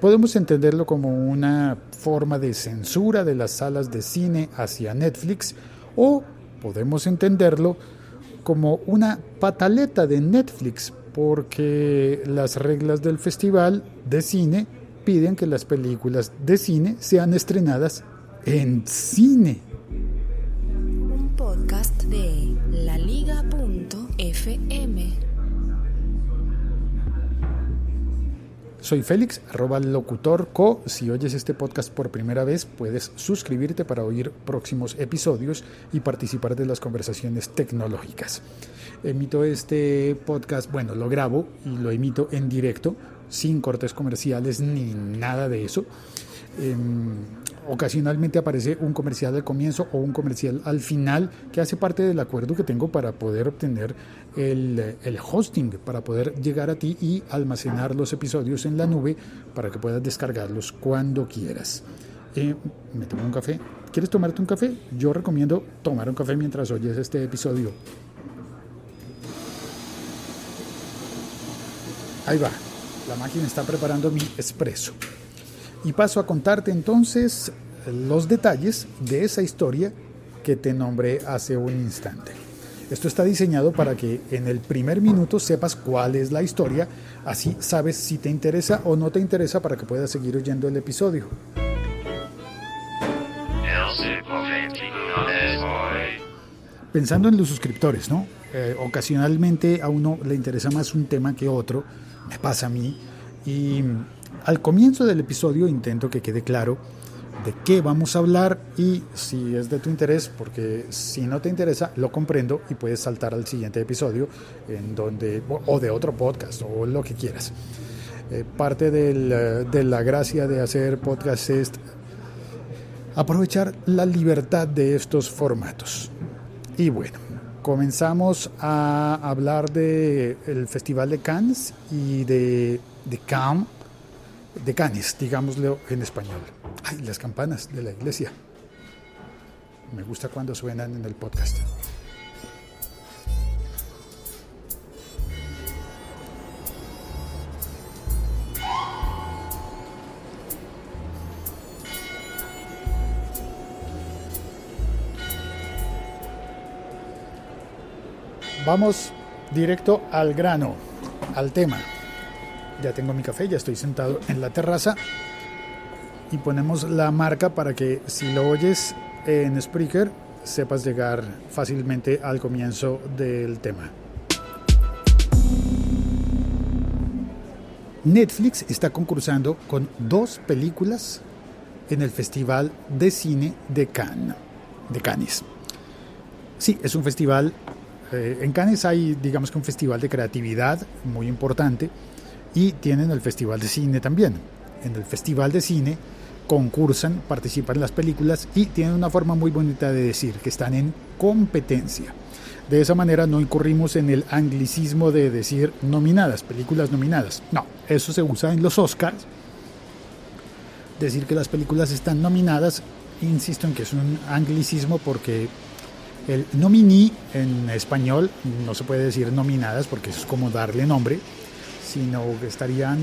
Podemos entenderlo como una forma de censura de las salas de cine hacia Netflix o podemos entenderlo como una pataleta de Netflix porque las reglas del festival de cine piden que las películas de cine sean estrenadas en cine. Un podcast de laliga.fm. Soy Félix, arroba locutorco. Si oyes este podcast por primera vez, puedes suscribirte para oír próximos episodios y participar de las conversaciones tecnológicas. Emito este podcast, bueno, lo grabo y lo emito en directo, sin cortes comerciales ni nada de eso. Em, ocasionalmente aparece un comercial al comienzo o un comercial al final que hace parte del acuerdo que tengo para poder obtener el, hosting, para poder llegar a ti y almacenar los episodios en la nube para que puedas descargarlos cuando quieras. Eh, me tomo un café. ¿Quieres tomarte un café? Yo recomiendo tomar un café mientras oyes este episodio. Ahí va. La máquina está preparando mi espresso. Y paso a contarte entonces los detalles de esa historia que te nombré hace un instante. Esto está diseñado para que en el primer minuto sepas cuál es la historia, así sabes si te interesa o no te interesa para que puedas seguir oyendo el episodio. Pensando en los suscriptores, ¿no? Eh, ocasionalmente a uno le interesa más un tema que otro, me pasa a mí, y al comienzo del episodio intento que quede claro de qué vamos a hablar y si es de tu interés, porque si no te interesa, lo comprendo y puedes saltar al siguiente episodio en donde, o de otro podcast o lo que quieras. Eh, parte de la gracia de hacer podcast es aprovechar la libertad de estos formatos. Y bueno, comenzamos a hablar del el Festival de Cannes y de, de Cannes de Canes, digámoslo en español. Ay, las campanas de la iglesia. Me gusta cuando suenan en el podcast. Vamos directo al grano, al tema ya tengo mi café, ya estoy sentado en la terraza y ponemos la marca para que si lo oyes en Spreaker sepas llegar fácilmente al comienzo del tema. Netflix está concursando con dos películas en el Festival de Cine de Cannes. De Cannes. Sí, es un festival. Eh, en Cannes hay, digamos que un festival de creatividad muy importante y tienen el Festival de Cine también. En el Festival de Cine concursan, participan las películas y tienen una forma muy bonita de decir que están en competencia. De esa manera no incurrimos en el anglicismo de decir nominadas, películas nominadas. No, eso se usa en los Oscars. Decir que las películas están nominadas, insisto en que es un anglicismo porque el nominí en español no se puede decir nominadas porque eso es como darle nombre sino que estarían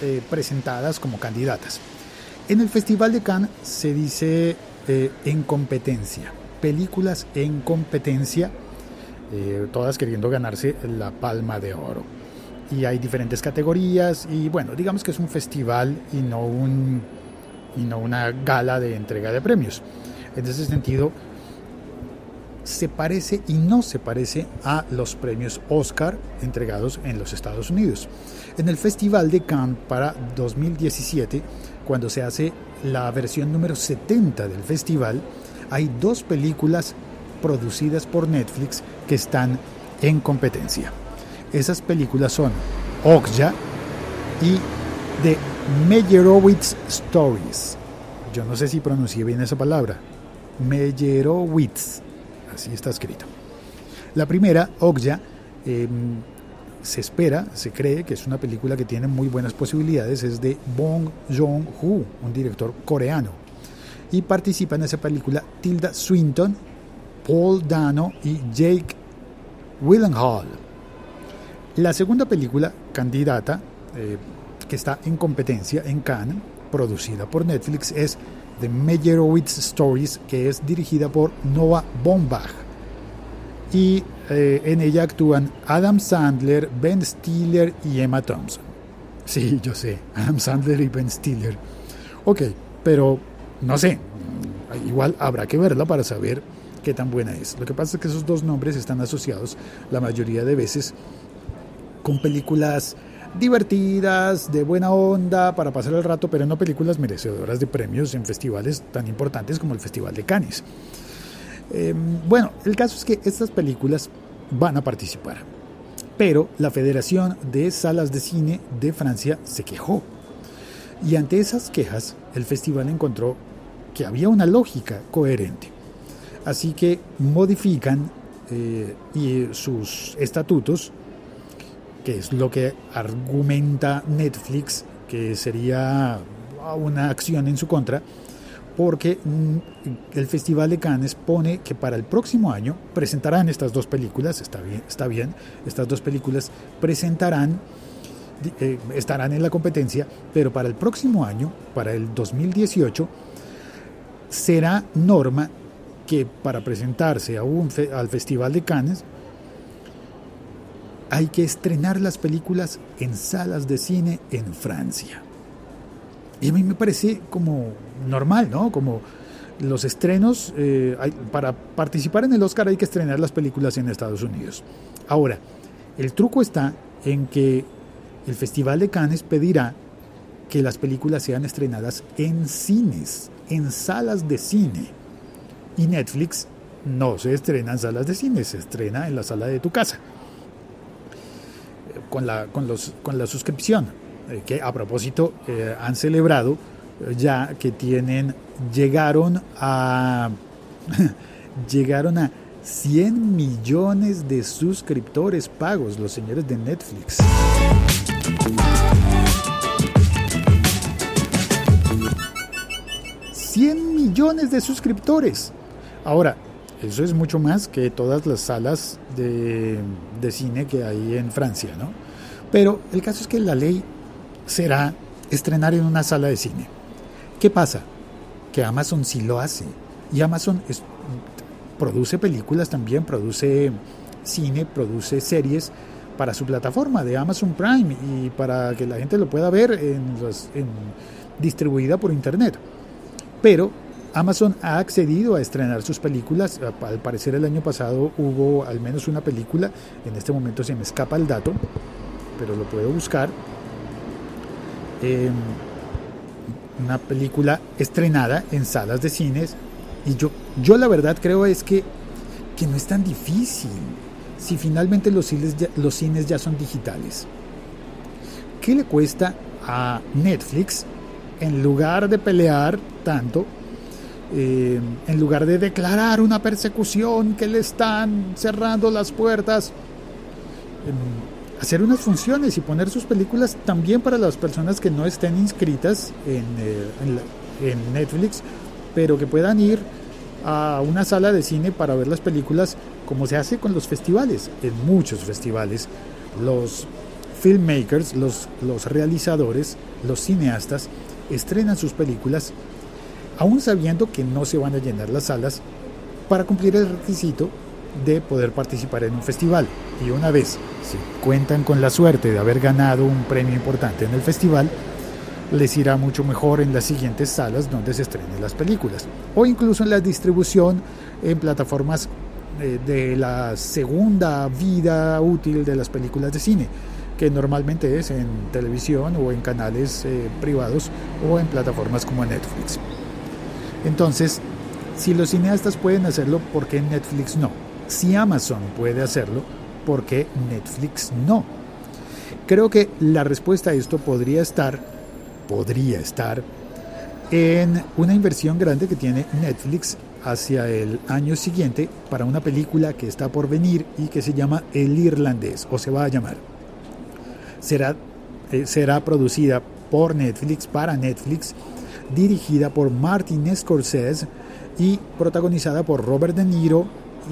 eh, presentadas como candidatas. En el Festival de Cannes se dice eh, en competencia, películas en competencia, eh, todas queriendo ganarse la palma de oro. Y hay diferentes categorías y bueno, digamos que es un festival y no, un, y no una gala de entrega de premios. En ese sentido, se parece y no se parece a los premios Oscar entregados en los Estados Unidos. En el Festival de Cannes para 2017, cuando se hace la versión número 70 del festival, hay dos películas producidas por Netflix que están en competencia. Esas películas son Okja y The Meyerowitz Stories. Yo no sé si pronuncié bien esa palabra. Meyerowitz así está escrito. La primera, Okja, em, se espera, se cree que es una película que tiene muy buenas posibilidades, es de Bong Joon-ho, un director coreano. Y participa en esa película Tilda Swinton, Paul Dano y Jake Willenhall. La segunda película, candidata, eh, que está en competencia en Cannes, producida por Netflix, es The Meyerowitz Stories, que es dirigida por Noah Baumbach. Y eh, en ella actúan Adam Sandler, Ben Stiller y Emma Thompson. Sí, yo sé, Adam Sandler y Ben Stiller. Ok, pero no sé, igual habrá que verla para saber qué tan buena es. Lo que pasa es que esos dos nombres están asociados la mayoría de veces con películas divertidas, de buena onda, para pasar el rato, pero no películas merecedoras de premios en festivales tan importantes como el Festival de Cannes. Em, bueno, el caso es que estas películas van a participar, pero la Federación de Salas de Cine de Francia se quejó. Y ante esas quejas, el festival encontró que había una lógica coherente. Así que modifican eh, y sus estatutos que es lo que argumenta Netflix, que sería una acción en su contra, porque mm, el Festival de Cannes pone que para el próximo año presentarán estas dos películas, está bien, está bien estas dos películas presentarán, eh, estarán en la competencia, pero para el próximo año, para el 2018, será norma que para presentarse al Festival de Cannes hay que estrenar las películas en salas de cine en Francia. Y a mí me parece como normal, ¿no? Como los estrenos, eh, para participar en el Oscar hay que estrenar las películas en Estados Unidos. Ahora, el truco está en que el Festival de Cannes pedirá que las películas sean estrenadas en cines, en salas de cine. Y Netflix no se estrena en salas de cine, se estrena en la sala de tu casa con la, con los, con la suscripción, eh, que a propósito eh, han celebrado eh, ya que tienen, llegaron a, llegaron a 100 millones de suscriptores pagos, los señores de Netflix. ¡100 millones de suscriptores! Ahora, eso es mucho más que todas las salas de, cine que hay en Francia, ¿no? Pero el caso es que la ley será estrenar en una sala de cine. ¿Qué pasa? Que Amazon sí lo hace. Y Amazon produce películas también, produce cine, produce series para su plataforma de Amazon Prime y para que la gente lo pueda ver en, en distribuida por internet. Pero Amazon ha accedido a estrenar sus películas. Al parecer el año pasado hubo al menos una película. En este momento se me escapa el dato, pero lo puedo buscar. Em, una película estrenada en salas de cines. Y yo, yo la verdad creo es que, que no es tan difícil si finalmente los cines, los cines ya son digitales. ¿Qué le cuesta a Netflix en lugar de pelear tanto eh, en lugar de declarar una persecución que le están cerrando las puertas, em, hacer unas funciones y poner sus películas también para las personas que no estén inscritas en, eh, en Netflix, pero que puedan ir a una sala de cine para ver las películas como se hace con los festivales, en muchos festivales. Los filmmakers, los realizadores, los cineastas estrenan sus películas aún sabiendo que no se van a llenar las salas para cumplir el requisito de poder participar en un festival. Y una vez si cuentan con la suerte de haber ganado un premio importante en el festival, les irá mucho mejor en las siguientes salas donde se estrenen las películas. O incluso en la distribución en plataformas eh, de la segunda vida útil de las películas de cine, que normalmente es en televisión o en canales eh, privados o en plataformas como Netflix. Entonces, si los cineastas pueden hacerlo, ¿por qué Netflix no? Si Amazon puede hacerlo, ¿por qué Netflix no? Creo que la respuesta a esto podría estar, podría estar en una inversión grande que tiene Netflix hacia el año siguiente para una película que está por venir y que se llama El Irlandés, o se va a llamar. Será, eh, será producida por Netflix, para Netflix, dirigida por Martin Scorsese y protagonizada por Robert De Niro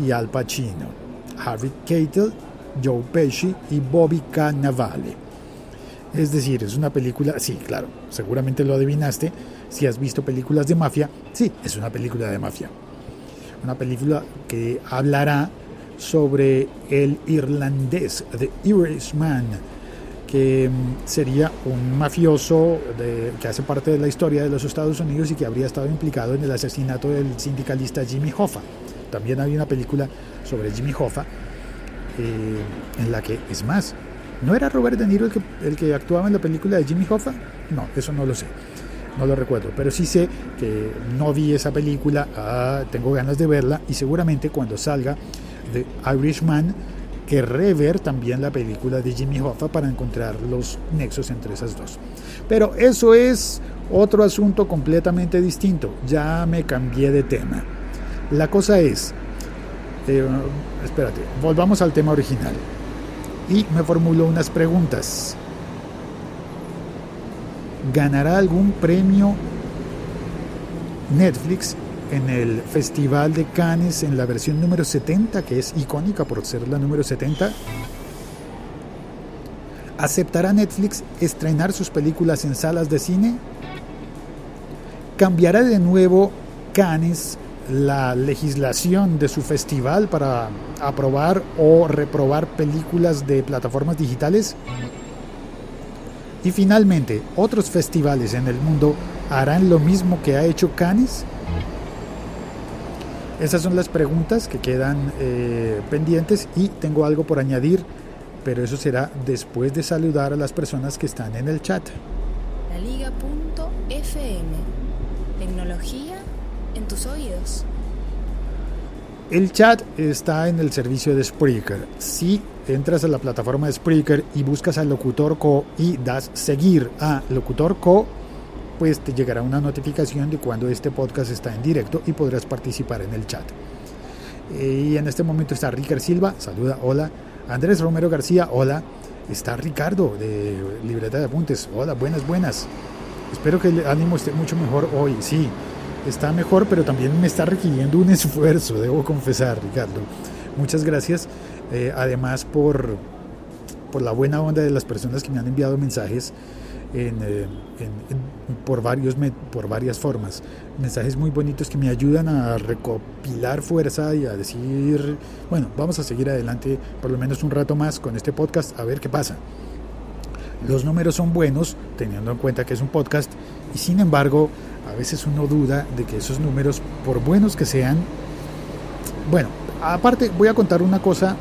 y Al Pacino, Harvey Keitel, Joe Pesci y Bobby Cannavale. Es decir, es una película, sí, claro, seguramente lo adivinaste, si has visto películas de mafia, sí, es una película de mafia. Una película que hablará sobre el irlandés, The Irishman, que mm, sería un mafioso que hace parte de la historia de los Estados Unidos y que habría estado implicado en el asesinato del sindicalista Jimmy Hoffa. También había una película sobre Jimmy Hoffa eh, en la que, es más, ¿no era Robert De Niro el que, el que actuaba en la película de Jimmy Hoffa? No, eso no lo sé no lo recuerdo, pero sí sé que no vi esa película, ah, tengo ganas de verla y seguramente cuando salga The Irishman querré ver también la película de Jimmy Hoffa para encontrar los nexos entre esas dos. Pero eso es otro asunto completamente distinto, ya me cambié de tema. La cosa es, eh, espérate, volvamos al tema original. Y me formulo unas preguntas. ¿Ganará algún premio Netflix en el Festival de Cannes en la versión número 70, que es icónica por ser la número 70? ¿Aceptará Netflix estrenar sus películas en salas de cine? ¿Cambiará de nuevo Cannes la legislación de su festival para aprobar o reprobar películas de plataformas digitales? Y finalmente, ¿otros festivales en el mundo harán lo mismo que ha hecho Cannes? Esas son las preguntas que quedan eh, pendientes y tengo algo por añadir, pero eso será después de saludar a las personas que están en el chat. La Liga.fm. Tecnología en tus oídos. El chat está en el servicio de Spreaker. Si entras a la plataforma de Spreaker y buscas a Locutor Co y das seguir a Locutor Co, pues te llegará una notificación de cuando este podcast está en directo y podrás participar en el chat. Y en este momento está Ricardo Silva, saluda, hola. Andrés Romero García, hola. Está Ricardo de Libreta de Apuntes, hola, buenas, buenas. Espero que el ánimo esté mucho mejor hoy, sí está mejor, pero también me está requiriendo un esfuerzo, debo confesar, Ricardo. Muchas gracias, eh, además por, por la buena onda de las personas que me han enviado mensajes eh, por, varios, por varias formas. Mensajes muy bonitos que me ayudan a recopilar fuerza y a decir, bueno, vamos a seguir adelante por lo menos un rato más con este podcast, a ver qué pasa. Los números son buenos, teniendo en cuenta que es un podcast, y sin embargo, a veces uno duda de que esos números, por buenos que sean, bueno, aparte voy a contar una cosa,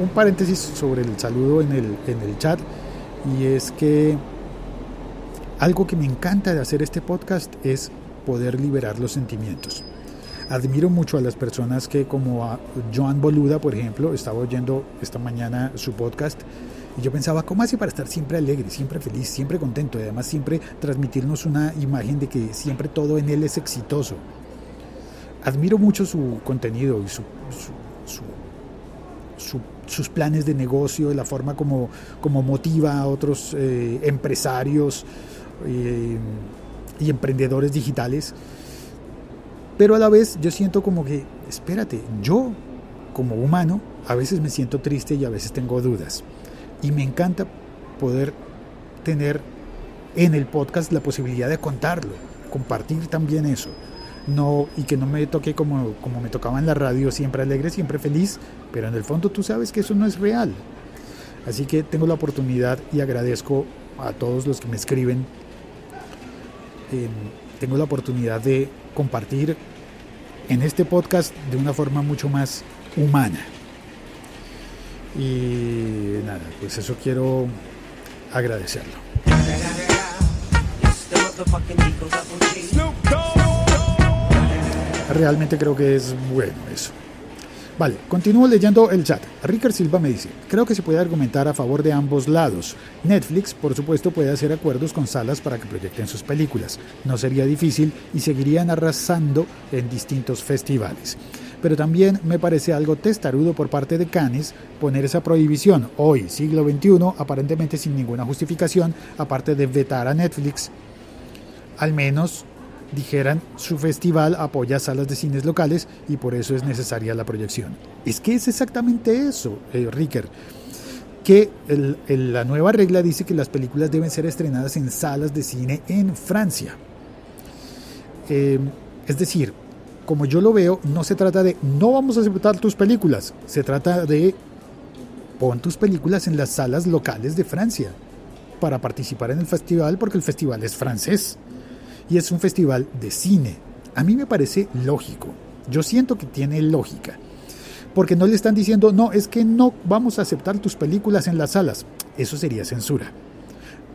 un paréntesis sobre el saludo en el, en el chat, y es que algo que me encanta de hacer este podcast es poder liberar los sentimientos. Admiro mucho a las personas que como a Joan Boluda, por ejemplo, estaba oyendo esta mañana su podcast y yo pensaba, ¿cómo hace para estar siempre alegre, siempre feliz, siempre contento y además siempre transmitirnos una imagen de que siempre todo en él es exitoso? Admiro mucho su contenido y su, sus planes de negocio, la forma como, como motiva a otros eh, empresarios eh, y emprendedores digitales. Pero a la vez yo siento como que, espérate, yo como humano a veces me siento triste y a veces tengo dudas. Y me encanta poder tener en el podcast la posibilidad de contarlo, compartir también eso. No, y que no me toque como, como me tocaba en la radio, siempre alegre, siempre feliz, pero en el fondo tú sabes que eso no es real. Así que tengo la oportunidad y agradezco a todos los que me escriben. tengo la oportunidad de compartir en este podcast de una forma mucho más humana. Y nada, pues eso quiero agradecerlo. Realmente creo que es bueno eso. Vale, continúo leyendo el chat. Ricker Silva me dice, creo que se puede argumentar a favor de ambos lados. Netflix, por supuesto, puede hacer acuerdos con salas para que proyecten sus películas. No sería difícil y seguirían arrasando en distintos festivales pero también me parece algo testarudo por parte de Cannes poner esa prohibición hoy, siglo XXI, aparentemente sin ninguna justificación, aparte de vetar a Netflix. Al menos dijeran su festival apoya salas de cines locales y por eso es necesaria la proyección. Es que es exactamente eso, eh, Ricker. que la nueva regla dice que las películas deben ser estrenadas en salas de cine en Francia. Eh, es decir, como yo lo veo, no se trata de no vamos a aceptar tus películas, se trata de pon tus películas en las salas locales de Francia para participar en el festival porque el festival es francés y es un festival de cine. A mí me parece lógico, yo siento que tiene lógica, porque no le están diciendo, no, es que no vamos a aceptar tus películas en las salas, eso sería censura.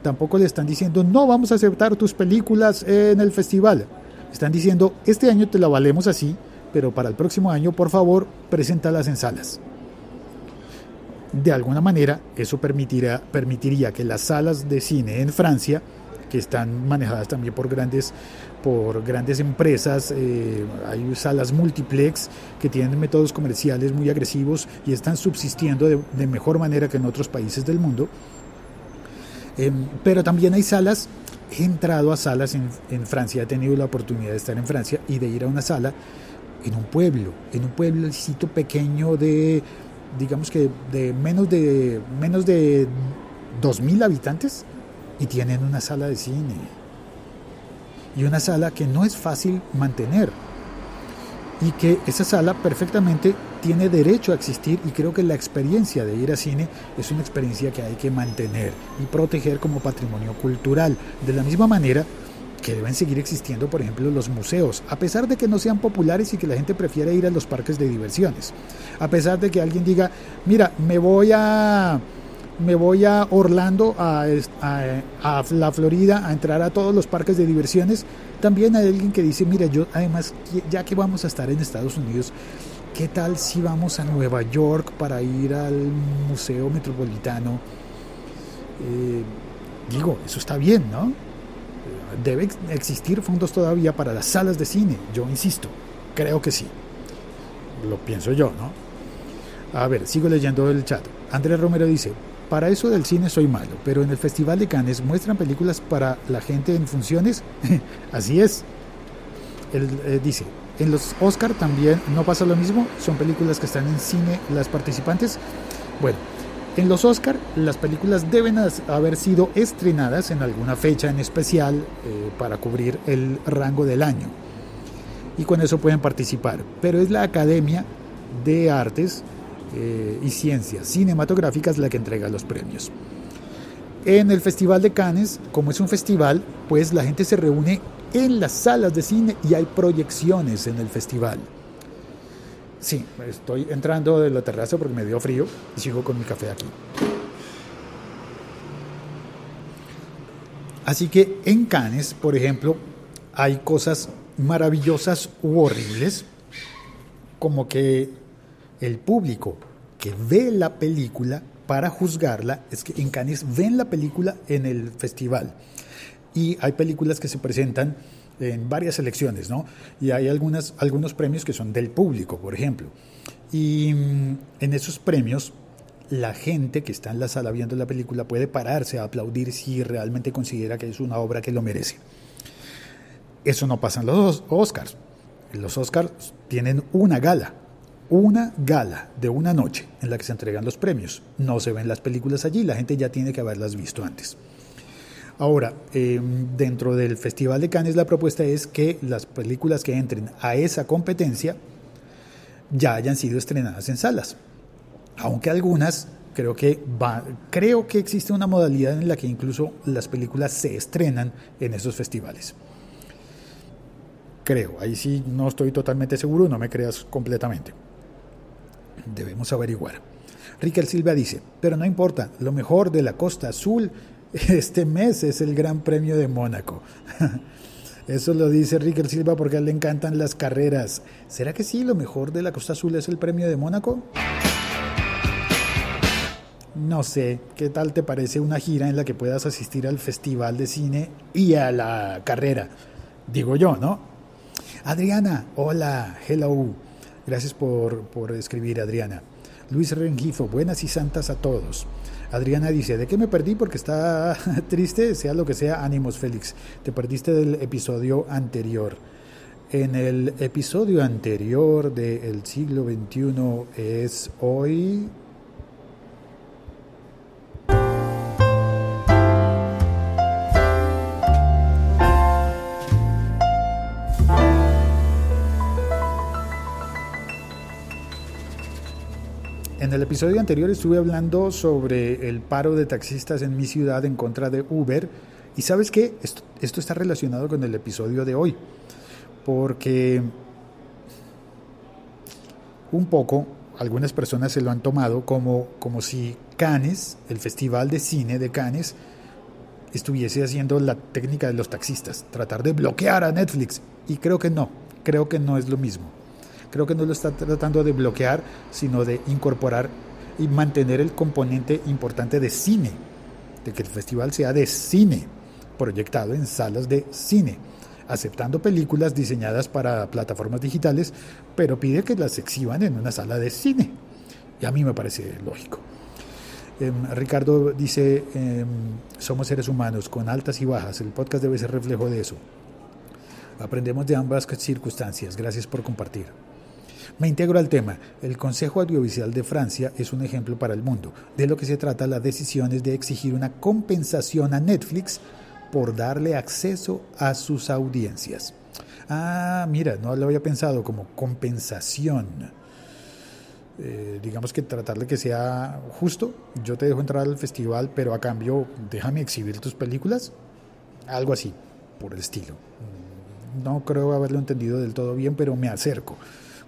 Tampoco le están diciendo, no vamos a aceptar tus películas en el festival, están diciendo, este año te la valemos así, pero para el próximo año, por favor, preséntalas en salas. De alguna manera, eso permitirá, permitiría que las salas de cine en Francia, que están manejadas también por grandes, por grandes empresas, eh, hay salas multiplex que tienen métodos comerciales muy agresivos y están subsistiendo de, mejor manera que en otros países del mundo. Em, pero también hay salas he entrado a salas en, Francia, he tenido la oportunidad de estar en Francia y de ir a una sala en un pueblo, en un pueblecito pequeño de, digamos que de menos de menos de 2.000 habitantes y tienen una sala de cine. Y una sala que no es fácil mantener. Y que esa sala perfectamente tiene derecho a existir y creo que la experiencia de ir a cine es una experiencia que hay que mantener y proteger como patrimonio cultural. De la misma manera que deben seguir existiendo, por ejemplo, los museos, a pesar de que no sean populares y que la gente prefiera ir a los parques de diversiones. A pesar de que alguien diga, mira, me voy a me voy a Orlando, a, a, la Florida, a entrar a todos los parques de diversiones. También hay alguien que dice, mira, yo además, ya que vamos a estar en Estados Unidos, ¿Qué tal si vamos a Nueva York para ir al Museo Metropolitano? Eh, digo, eso está bien, ¿no? Debe existir fondos todavía para las salas de cine, yo insisto, creo que sí. Lo pienso yo, ¿no? A ver, sigo leyendo el chat. Andrés Romero dice, para eso del cine soy malo, pero en el Festival de Cannes muestran películas para la gente en funciones. Así es. Él eh, dice, en los Oscar también no pasa lo mismo, son películas que están en cine las participantes. Bueno, en los Oscar las películas deben haber sido estrenadas en alguna fecha en especial eh, para cubrir el rango del año. Y con eso pueden participar. Pero es la Academia de Artes eh, y Ciencias Cinematográficas la que entrega los premios. En el Festival de Cannes, como es un festival, pues la gente se reúne en las salas de cine y hay proyecciones en el festival. Sí, estoy entrando de la terraza porque me dio frío y sigo con mi café aquí. Así que en Cannes, por ejemplo, hay cosas maravillosas u horribles, como que el público que ve la película para juzgarla, es que en Cannes ven la película en el festival y hay películas que se presentan en varias selecciones, ¿no? Y hay algunos premios que son del público, por ejemplo. Y mm, en esos premios, la gente que está en la sala viendo la película puede pararse a aplaudir si realmente considera que es una obra que lo merece. Eso no pasa en los Oscars. Los Oscars tienen una gala, una gala de una noche en la que se entregan los premios. No se ven las películas allí, la gente ya tiene que haberlas visto antes. Ahora, em, dentro del Festival de Cannes la propuesta es que las películas que entren a esa competencia ya hayan sido estrenadas en salas. Aunque algunas creo que va, creo que existe una modalidad en la que incluso las películas se estrenan en esos festivales. Creo, ahí sí no estoy totalmente seguro, no me creas completamente. Debemos averiguar. Riquel Silva dice, pero no importa, lo mejor de la Costa Azul este mes es el Gran Premio de Mónaco. Eso lo dice Ricker Silva porque a él le encantan las carreras. ¿Será que sí, lo mejor de la Costa Azul es el Premio de Mónaco? No sé, ¿qué tal te parece una gira en la que puedas asistir al festival de cine y a la carrera? Digo yo, ¿no? Adriana, hola, hello. Gracias por, por escribir, Adriana. Luis Rengifo, buenas y santas a todos. Adriana dice, ¿de qué me perdí? Porque está triste, sea lo que sea, ánimos Félix. Te perdiste del episodio anterior. En el episodio anterior del siglo XXI es hoy... en el episodio anterior estuve hablando sobre el paro de taxistas en mi ciudad en contra de Uber. Y sabes qué? Esto, está relacionado con el episodio de hoy. Porque un poco algunas personas se lo han tomado como, como si Cannes, el Festival de Cine de Cannes, estuviese haciendo la técnica de los taxistas, tratar de bloquear a Netflix. Y creo que no, creo que no es lo mismo. Creo que no lo está tratando de bloquear, sino de incorporar y mantener el componente importante de cine, de que el festival sea de cine, proyectado en salas de cine, aceptando películas diseñadas para plataformas digitales, pero pide que las exhiban en una sala de cine. Y a mí me parece lógico. Em, Ricardo dice, em, somos seres humanos con altas y bajas, el podcast debe ser reflejo de eso. Aprendemos de ambas circunstancias, gracias por compartir. Me integro al tema. El Consejo Audiovisual de Francia es un ejemplo para el mundo. De lo que se trata la decisión es de exigir una compensación a Netflix por darle acceso a sus audiencias. Ah, mira, no lo había pensado como compensación. Eh, digamos que tratar de que sea justo. Yo te dejo entrar al festival, pero a cambio déjame exhibir tus películas. Algo así, por el estilo. No creo haberlo entendido del todo bien, pero me acerco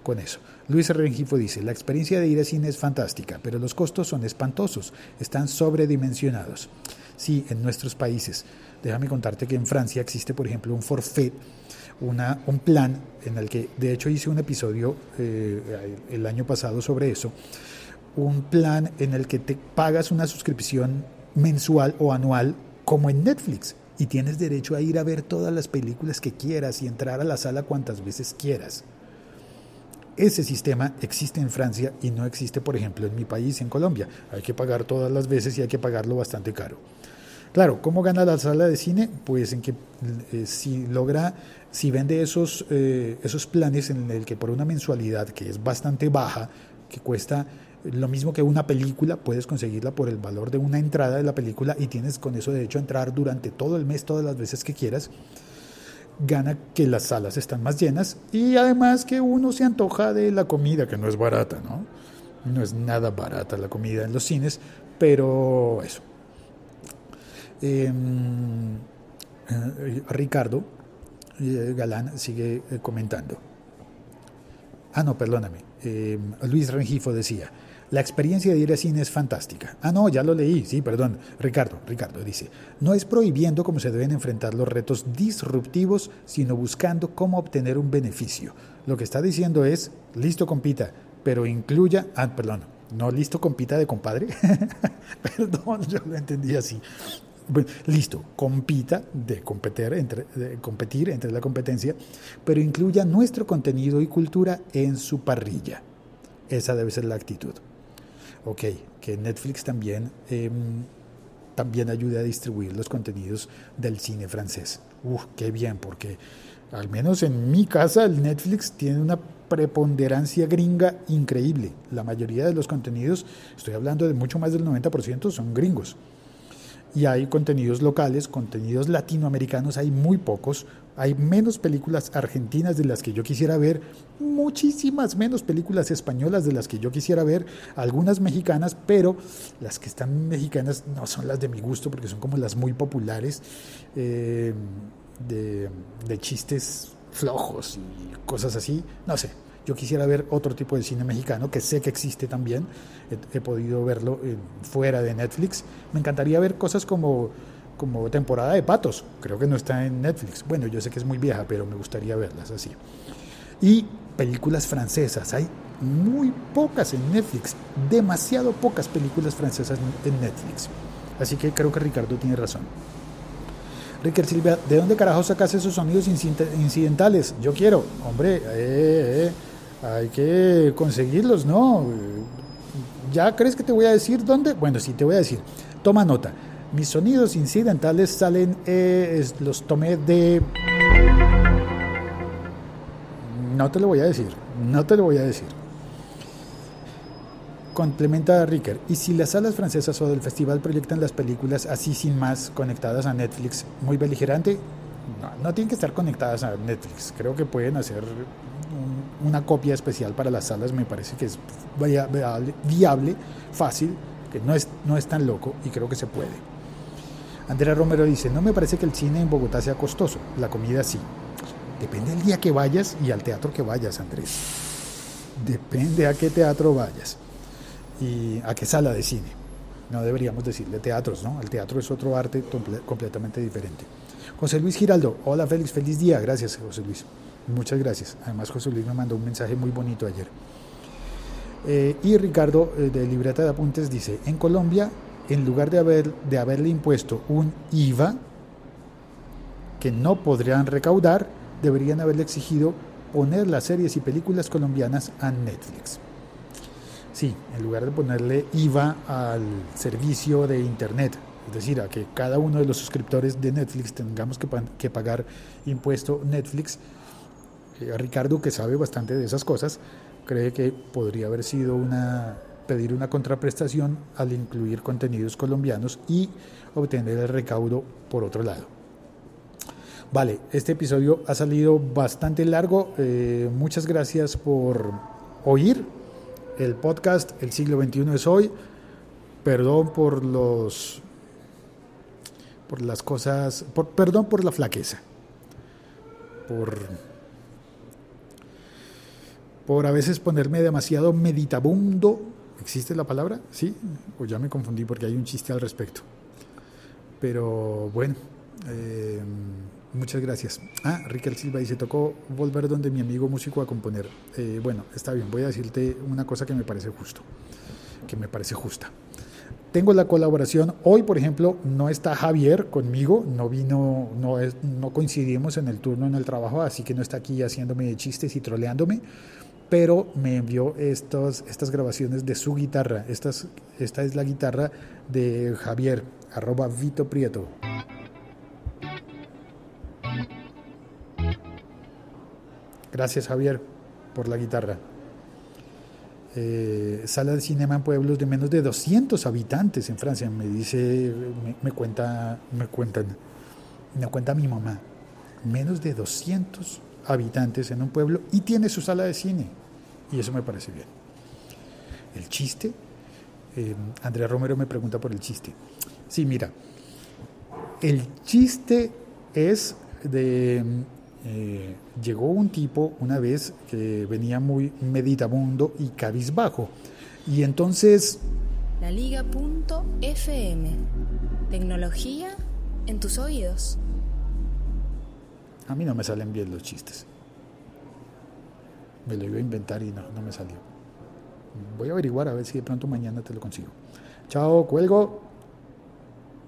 con eso. Luis Rengifo dice, la experiencia de ir a cine es fantástica, pero los costos son espantosos, están sobredimensionados. Sí, en nuestros países. Déjame contarte que en Francia existe, por ejemplo, un forfait un plan en el que, de hecho, hice un episodio eh, el año pasado sobre eso, un plan en el que te pagas una suscripción mensual o anual como en Netflix y tienes derecho a ir a ver todas las películas que quieras y entrar a la sala cuantas veces quieras. Ese sistema existe en Francia y no existe, por ejemplo, en mi país, en Colombia. Hay que pagar todas las veces y hay que pagarlo bastante caro. Claro, ¿cómo gana la sala de cine? Pues en que eh, si logra, si vende esos, eh, esos planes en el que por una mensualidad que es bastante baja, que cuesta lo mismo que una película, puedes conseguirla por el valor de una entrada de la película y tienes con eso derecho a entrar durante todo el mes, todas las veces que quieras. Gana que las salas están más llenas y además que uno se antoja de la comida, que no es barata, ¿no? No es nada barata la comida en los cines, pero eso Em, eh, Ricardo eh, Galán sigue eh, comentando. Ah, no, perdóname. Em, Luis Rengifo decía, la experiencia de ir al cine es fantástica. Ah, no, ya lo leí, sí, perdón. Ricardo, Ricardo dice, no es prohibiendo cómo se deben enfrentar los retos disruptivos, sino buscando cómo obtener un beneficio. Lo que está diciendo es, listo, compita, pero incluya, ah, perdón, no listo, compita de compadre. perdón, yo lo entendí así listo, compita de competir, entre, competir entre la competencia, pero incluya nuestro contenido y cultura en su parrilla. Esa debe ser la actitud. Ok, que Netflix también, em, también ayude a distribuir los contenidos del cine francés. Uf, qué bien, porque al menos en mi casa el Netflix tiene una preponderancia gringa increíble. La mayoría de los contenidos, estoy hablando de mucho más del 90%, son gringos y hay contenidos locales, contenidos latinoamericanos, hay muy pocos, hay menos películas argentinas de las que yo quisiera ver, muchísimas menos películas españolas de las que yo quisiera ver, algunas mexicanas, pero las que están mexicanas no son las de mi gusto porque son como las muy populares, eh, de, de chistes flojos y cosas así, no sé, yo quisiera ver otro tipo de cine mexicano, que sé que existe también, he, podido verlo eh, fuera de Netflix. Me encantaría ver cosas como, como temporada de patos, creo que no está en Netflix. Bueno, yo sé que es muy vieja, pero me gustaría verlas así. Y películas francesas, hay muy pocas en Netflix, demasiado pocas películas francesas en Netflix. Así que creo que Ricardo tiene razón. Ricker Silvia, ¿de dónde carajo sacas esos sonidos incidentales? Yo quiero, hombre, eh, eh hay que conseguirlos, ¿no? ¿Ya crees que te voy a decir dónde? Bueno, sí, te voy a decir. Toma nota. Mis sonidos incidentales salen, eh, los tomé de... No te lo voy a decir, no te lo voy a decir. Complementa a Ricker. ¿Y si las salas francesas o del festival proyectan las películas así sin más conectadas a Netflix, muy beligerante? No, no tienen que estar conectadas a Netflix. Creo que pueden hacer una copia especial para las salas me parece que es viable, fácil, que no es, no es tan loco y creo que se puede. Andrea Romero dice, no me parece que el cine en Bogotá sea costoso, la comida sí. Depende del día que vayas y al teatro que vayas, Andrés. Depende a qué teatro vayas y a qué sala de cine. No deberíamos decirle teatros, ¿no? El teatro es otro arte completamente diferente. José Luis Giraldo, hola Félix, feliz día. Gracias, José Luis. Muchas gracias. Además, José Luis me mandó un mensaje muy bonito ayer. Eh, y Ricardo eh, de Libreta de Apuntes dice, en Colombia, en lugar de, haber, de haberle impuesto un IVA que no podrían recaudar, deberían haberle exigido poner las series y películas colombianas a Netflix. Sí, en lugar de ponerle IVA al servicio de Internet, es decir, a que cada uno de los suscriptores de Netflix tengamos que, que pagar impuesto Netflix, eh, Ricardo, que sabe bastante de esas cosas, cree que podría haber sido una pedir una contraprestación al incluir contenidos colombianos y obtener el recaudo por otro lado. Vale, este episodio ha salido bastante largo. Eh, muchas gracias por oír el podcast El siglo XXI es hoy. Perdón por los por las cosas, perdón por la flaqueza, por por a veces ponerme demasiado meditabundo. ¿Existe la palabra? Sí, o ya me confundí porque hay un chiste al respecto. Pero bueno, eh, muchas gracias. Ah, Riquel Silva dice, tocó volver donde mi amigo músico a componer. Eh, bueno, está bien, voy a decirte una cosa que me parece justo, que me parece justa. Tengo la colaboración, hoy por ejemplo no está Javier conmigo, no vino, no, es, no coincidimos en el turno en el trabajo, así que no está aquí haciéndome chistes y troleándome, pero me envió estas grabaciones de su guitarra. Esta es la guitarra de Javier, arroba Vito Prieto. Gracias Javier por la guitarra. Eh, sala de cinema en pueblos de menos de 200 habitantes en Francia, me dice, me, me, cuenta, me cuentan, me cuenta mi mamá, menos de 200 habitantes en un pueblo y tiene su sala de cine. Y eso me parece bien. El chiste, eh, Andrea Romero me pregunta por el chiste. Sí, mira, el chiste es de... Eh, llegó un tipo una vez que venía muy meditabundo y cabizbajo. Y entonces... La Liga.fm. Tecnología en tus oídos. A mí no me salen bien los chistes. Me lo iba a inventar y no, no me salió. Voy a averiguar a ver si de pronto mañana te lo consigo. Chao, cuelgo.